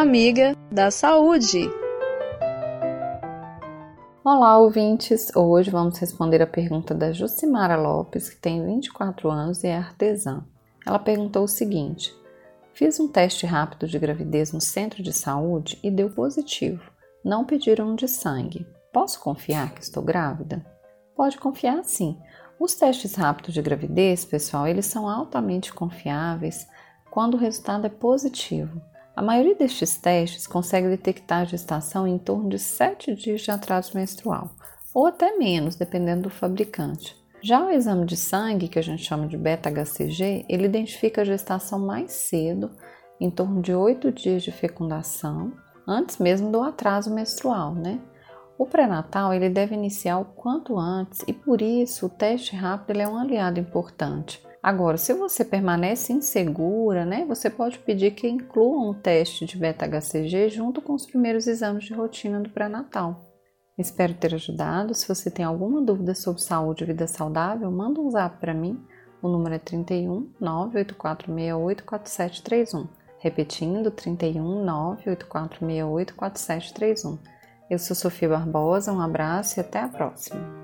amiga da saúde. Olá, ouvintes! Hoje vamos responder a pergunta da Jucimara Lopes, que tem 24 anos e é artesã. Ela perguntou o seguinte: Fiz um teste rápido de gravidez no centro de saúde e deu positivo. Não pediram de sangue. Posso confiar que estou grávida? Pode confiar sim. Os testes rápidos de gravidez, pessoal, eles são altamente confiáveis quando o resultado é positivo. A maioria destes testes consegue detectar a gestação em torno de 7 dias de atraso menstrual, ou até menos, dependendo do fabricante. Já o exame de sangue, que a gente chama de beta-HCG, ele identifica a gestação mais cedo, em torno de 8 dias de fecundação, antes mesmo do atraso menstrual, né? O pré-natal ele deve iniciar o quanto antes e por isso o teste rápido é um aliado importante. Agora, se você permanece insegura, né, você pode pedir que incluam um teste de beta-HCG junto com os primeiros exames de rotina do pré-natal. Espero ter ajudado. Se você tem alguma dúvida sobre saúde e vida saudável, manda um zap para mim. O número é 31 98468 4731. Repetindo, 31 98468 4731. Eu sou Sofia Barbosa, um abraço e até a próxima.